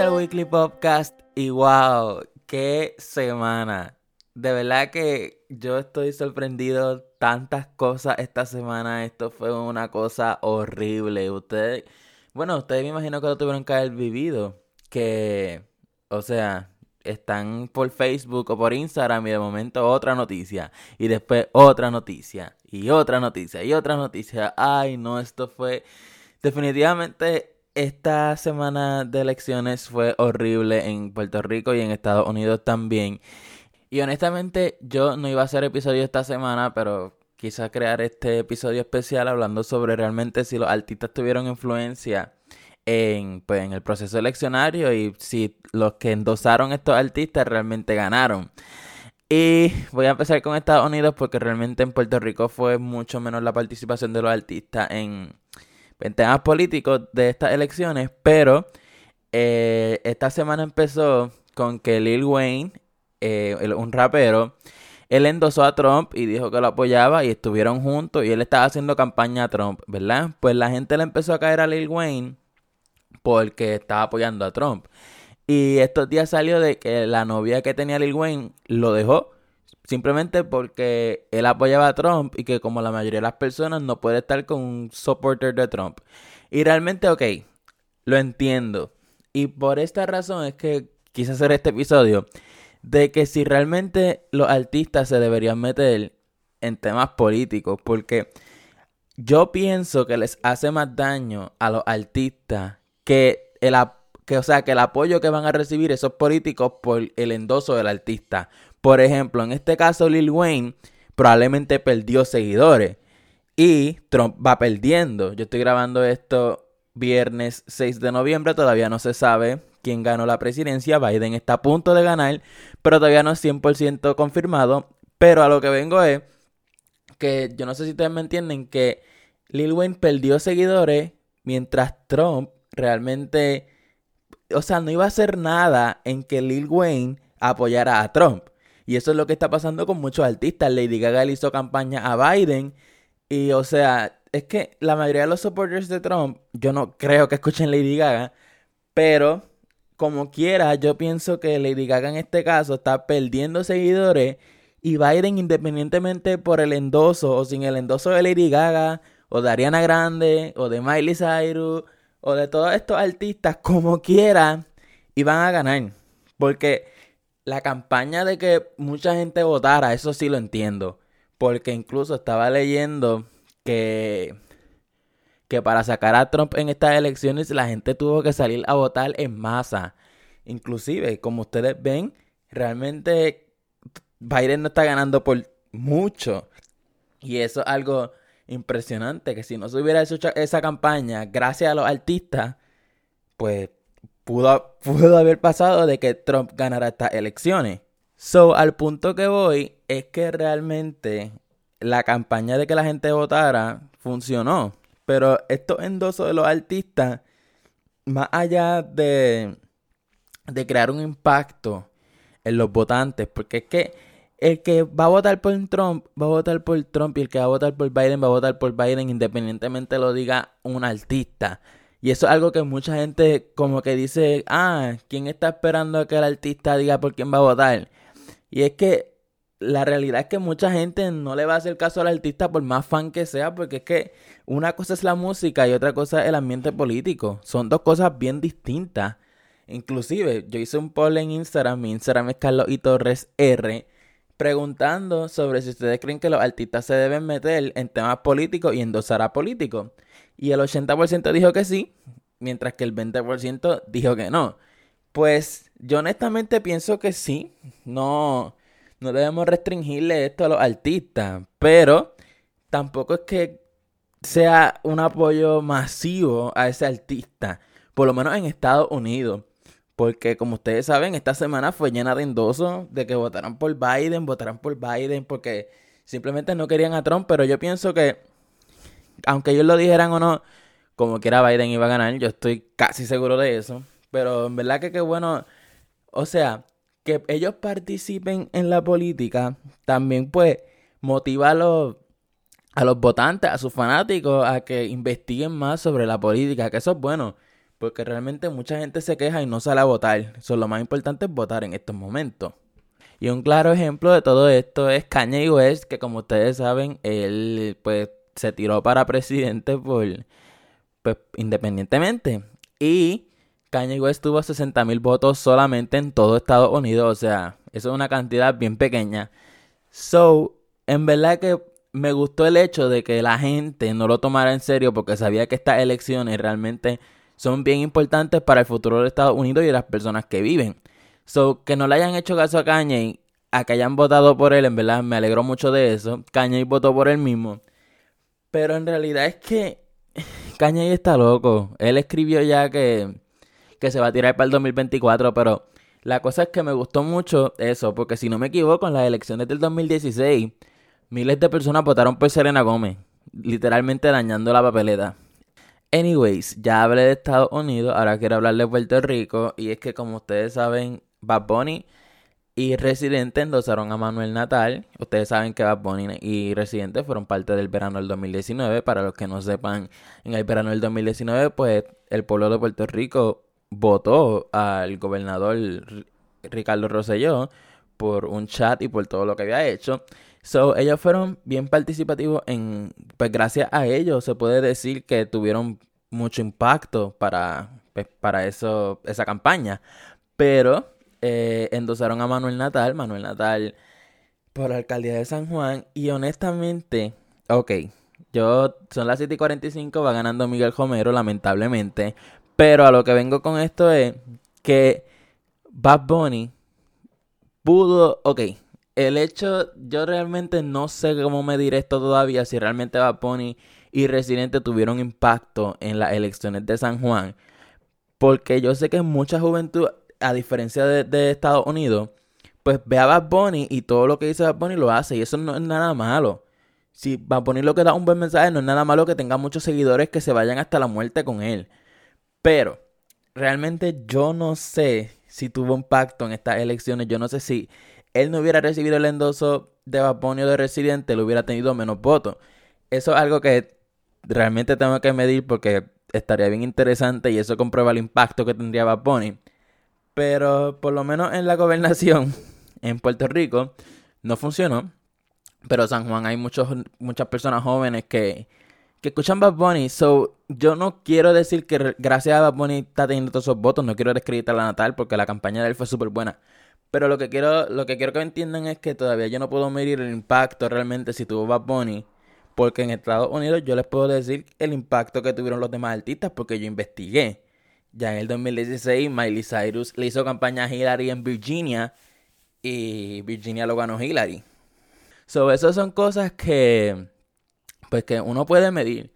Bienvenidos al Weekly Podcast y wow, qué semana. De verdad que yo estoy sorprendido tantas cosas esta semana. Esto fue una cosa horrible. Ustedes, bueno, ustedes me imagino que lo tuvieron que haber vivido. Que, o sea, están por Facebook o por Instagram y de momento otra noticia. Y después otra noticia. Y otra noticia. Y otra noticia. Ay, no, esto fue definitivamente esta semana de elecciones fue horrible en Puerto Rico y en Estados Unidos también. Y honestamente yo no iba a hacer episodio esta semana, pero quise crear este episodio especial hablando sobre realmente si los artistas tuvieron influencia en, pues, en el proceso eleccionario y si los que endosaron estos artistas realmente ganaron. Y voy a empezar con Estados Unidos porque realmente en Puerto Rico fue mucho menos la participación de los artistas en, en temas políticos de estas elecciones, pero eh, esta semana empezó con que Lil Wayne, eh, un rapero, él endosó a Trump y dijo que lo apoyaba y estuvieron juntos y él estaba haciendo campaña a Trump, ¿verdad? Pues la gente le empezó a caer a Lil Wayne porque estaba apoyando a Trump. Y estos días salió de que la novia que tenía Lil Wayne lo dejó simplemente porque él apoyaba a Trump y que como la mayoría de las personas no puede estar con un supporter de Trump. Y realmente, ok, lo entiendo. Y por esta razón es que quise hacer este episodio de que si realmente los artistas se deberían meter en temas políticos, porque yo pienso que les hace más daño a los artistas que el que o sea que el apoyo que van a recibir esos políticos por el endoso del artista. Por ejemplo, en este caso Lil Wayne probablemente perdió seguidores y Trump va perdiendo. Yo estoy grabando esto viernes 6 de noviembre, todavía no se sabe quién ganó la presidencia. Biden está a punto de ganar, pero todavía no es 100% confirmado. Pero a lo que vengo es que yo no sé si ustedes me entienden que Lil Wayne perdió seguidores mientras Trump realmente, o sea, no iba a hacer nada en que Lil Wayne apoyara a Trump. Y eso es lo que está pasando con muchos artistas. Lady Gaga le hizo campaña a Biden. Y o sea, es que la mayoría de los supporters de Trump, yo no creo que escuchen Lady Gaga. Pero como quiera, yo pienso que Lady Gaga en este caso está perdiendo seguidores. Y Biden, independientemente por el endoso o sin el endoso de Lady Gaga, o de Ariana Grande, o de Miley Cyrus, o de todos estos artistas, como quiera, iban a ganar. Porque la campaña de que mucha gente votara, eso sí lo entiendo. Porque incluso estaba leyendo que, que para sacar a Trump en estas elecciones la gente tuvo que salir a votar en masa. Inclusive, como ustedes ven, realmente Biden no está ganando por mucho. Y eso es algo impresionante, que si no se hubiera hecho esa campaña gracias a los artistas, pues pudo, haber pasado de que Trump ganara estas elecciones. So, al punto que voy es que realmente la campaña de que la gente votara funcionó. Pero estos endosos de los artistas, más allá de, de crear un impacto en los votantes, porque es que el que va a votar por Trump, va a votar por Trump y el que va a votar por Biden, va a votar por Biden independientemente lo diga un artista. Y eso es algo que mucha gente como que dice, ah, ¿quién está esperando a que el artista diga por quién va a votar? Y es que la realidad es que mucha gente no le va a hacer caso al artista por más fan que sea, porque es que una cosa es la música y otra cosa es el ambiente político. Son dos cosas bien distintas. Inclusive, yo hice un poll en Instagram, mi Instagram es Carlos y Torres R, preguntando sobre si ustedes creen que los artistas se deben meter en temas políticos y endosar a políticos. Y el 80% dijo que sí, mientras que el 20% dijo que no. Pues yo honestamente pienso que sí. No, no debemos restringirle esto a los artistas. Pero tampoco es que sea un apoyo masivo a ese artista. Por lo menos en Estados Unidos. Porque como ustedes saben, esta semana fue llena de endosos de que votaran por Biden, votaran por Biden, porque simplemente no querían a Trump. Pero yo pienso que aunque ellos lo dijeran o no, como quiera Biden iba a ganar, yo estoy casi seguro de eso. Pero en verdad que qué bueno, o sea, que ellos participen en la política también pues motiva a los, a los votantes, a sus fanáticos, a que investiguen más sobre la política, que eso es bueno. Porque realmente mucha gente se queja y no sale a votar. Eso lo más importante es votar en estos momentos. Y un claro ejemplo de todo esto es Kanye West, que como ustedes saben, él pues se tiró para presidente por pues independientemente. Y Kanye West tuvo 60 mil votos solamente en todo Estados Unidos. O sea, eso es una cantidad bien pequeña. So, en verdad que me gustó el hecho de que la gente no lo tomara en serio porque sabía que estas elecciones realmente son bien importantes para el futuro de Estados Unidos y de las personas que viven. So, que no le hayan hecho caso a Kanye, a que hayan votado por él, en verdad me alegró mucho de eso. Kanye votó por él mismo. Pero en realidad es que Kanye está loco. Él escribió ya que, que se va a tirar para el 2024, pero la cosa es que me gustó mucho eso, porque si no me equivoco, en las elecciones del 2016, miles de personas votaron por Serena Gómez, literalmente dañando la papeleta. Anyways, ya hablé de Estados Unidos, ahora quiero hablar de Puerto Rico, y es que como ustedes saben, Bad Bunny y Residente endosaron a Manuel Natal. Ustedes saben que Bad Bunny y Residente fueron parte del verano del 2019. Para los que no sepan, en el verano del 2019, pues el pueblo de Puerto Rico votó al gobernador Ricardo Rosselló por un chat y por todo lo que había hecho. So, ellos fueron bien participativos en, pues gracias a ellos se puede decir que tuvieron mucho impacto para, pues, para eso, esa campaña. Pero eh, endosaron a Manuel Natal, Manuel Natal por la alcaldía de San Juan. Y honestamente, ok, yo son las 7 y 45, va ganando Miguel Romero, lamentablemente. Pero a lo que vengo con esto es que Bad Bunny pudo, ok, el hecho, yo realmente no sé cómo medir esto todavía, si realmente Bad Bunny y Residente tuvieron impacto en las elecciones de San Juan. Porque yo sé que mucha juventud a diferencia de, Estados Unidos, pues ve a Bad Bunny y todo lo que dice Bad Bunny lo hace. Y eso no es nada malo. Si Bad Bunny lo que da un buen mensaje, no es nada malo que tenga muchos seguidores que se vayan hasta la muerte con él. Pero, realmente yo no sé si tuvo impacto en estas elecciones. Yo no sé si él no hubiera recibido el endoso de Bad Bunny o de Residente, él hubiera tenido menos votos. Eso es algo que realmente tengo que medir porque estaría bien interesante y eso comprueba el impacto que tendría Bad Bunny. Pero por lo menos en la gobernación, en Puerto Rico, no funcionó. Pero San Juan hay muchos, muchas personas jóvenes que, que escuchan Bad Bunny. So, yo no quiero decir que gracias a Bad Bunny está teniendo todos esos votos. No quiero descreditar a Natal porque la campaña de él fue súper buena. Pero lo que quiero, lo que quiero que entiendan es que todavía yo no puedo medir el impacto realmente si tuvo Bad Bunny. Porque en Estados Unidos yo les puedo decir el impacto que tuvieron los demás artistas porque yo investigué. Ya en el 2016, Miley Cyrus le hizo campaña a Hillary en Virginia y Virginia lo ganó Hillary. So, esas son cosas que, pues que uno puede medir,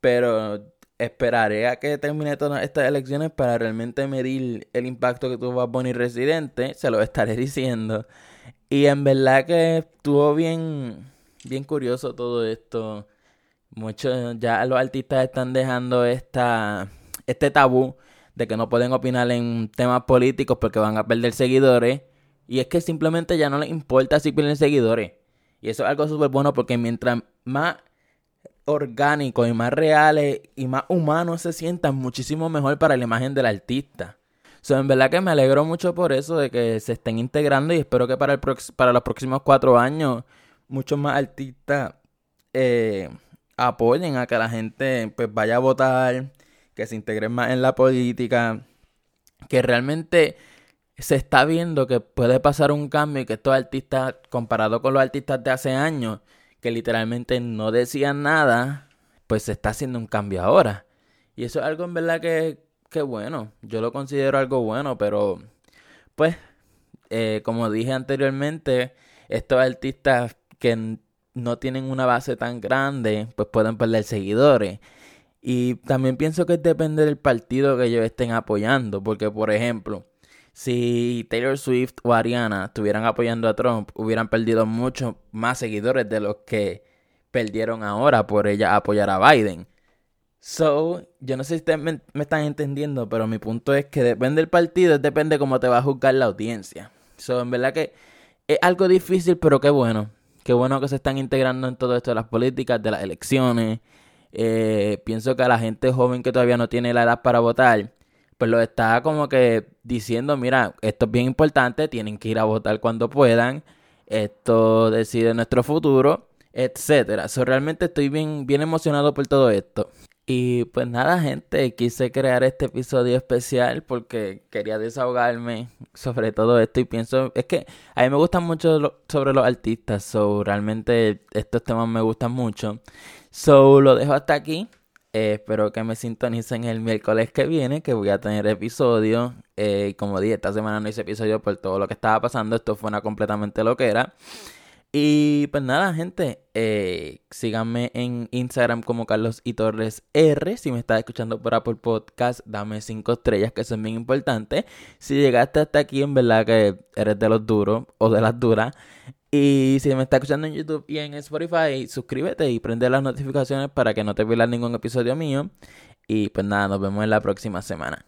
pero esperaré a que termine todas estas elecciones para realmente medir el impacto que tuvo a Bonnie Residente, se lo estaré diciendo. Y en verdad que estuvo bien, bien curioso todo esto. Muchos, ya los artistas están dejando esta, este tabú de que no pueden opinar en temas políticos porque van a perder seguidores. Y es que simplemente ya no les importa si pierden seguidores. Y eso es algo súper bueno porque mientras más orgánicos y más reales y más humanos se sientan, muchísimo mejor para la imagen del artista. En verdad que me alegro mucho por eso, de que se estén integrando y espero que para, el para los próximos cuatro años muchos más artistas eh, apoyen a que la gente pues vaya a votar que se integren más en la política, que realmente se está viendo que puede pasar un cambio y que estos artistas, comparado con los artistas de hace años, que literalmente no decían nada, pues se está haciendo un cambio ahora. Y eso es algo en verdad que, que bueno, yo lo considero algo bueno, pero pues, eh, como dije anteriormente, estos artistas que no tienen una base tan grande, pues pueden perder seguidores. Y también pienso que depende del partido que ellos estén apoyando. Porque, por ejemplo, si Taylor Swift o Ariana estuvieran apoyando a Trump, hubieran perdido muchos más seguidores de los que perdieron ahora por ella apoyar a Biden. So, yo no sé si ustedes me, están entendiendo, pero mi punto es que depende del partido, depende cómo te va a juzgar la audiencia. So, en verdad que es algo difícil, pero qué bueno. Qué bueno que se están integrando en todo esto de las políticas, de las elecciones, eh, pienso que a la gente joven que todavía no tiene la edad para votar, pues lo está como que diciendo, mira, esto es bien importante, tienen que ir a votar cuando puedan, esto decide nuestro futuro, etcétera. So, realmente estoy bien, bien emocionado por todo esto. Y pues nada, gente, quise crear este episodio especial porque quería desahogarme sobre todo esto y pienso, es que a mí me gustan mucho sobre los artistas, so realmente estos temas me gustan mucho. So lo dejo hasta aquí. Eh, espero que me sintonicen el miércoles que viene, que voy a tener episodio. Eh, como dije, esta semana no hice episodio por todo lo que estaba pasando. Esto fue una completamente loquera. Y pues nada, gente, eh, síganme en Instagram como Carlos y Torres R. Si me estás escuchando por Apple Podcast, dame 5 estrellas, que son bien importantes. Si llegaste hasta aquí, en verdad que eres de los duros o de las duras. Y si me estás escuchando en YouTube y en Spotify, suscríbete y prende las notificaciones para que no te pierdas ningún episodio mío. Y pues nada, nos vemos en la próxima semana.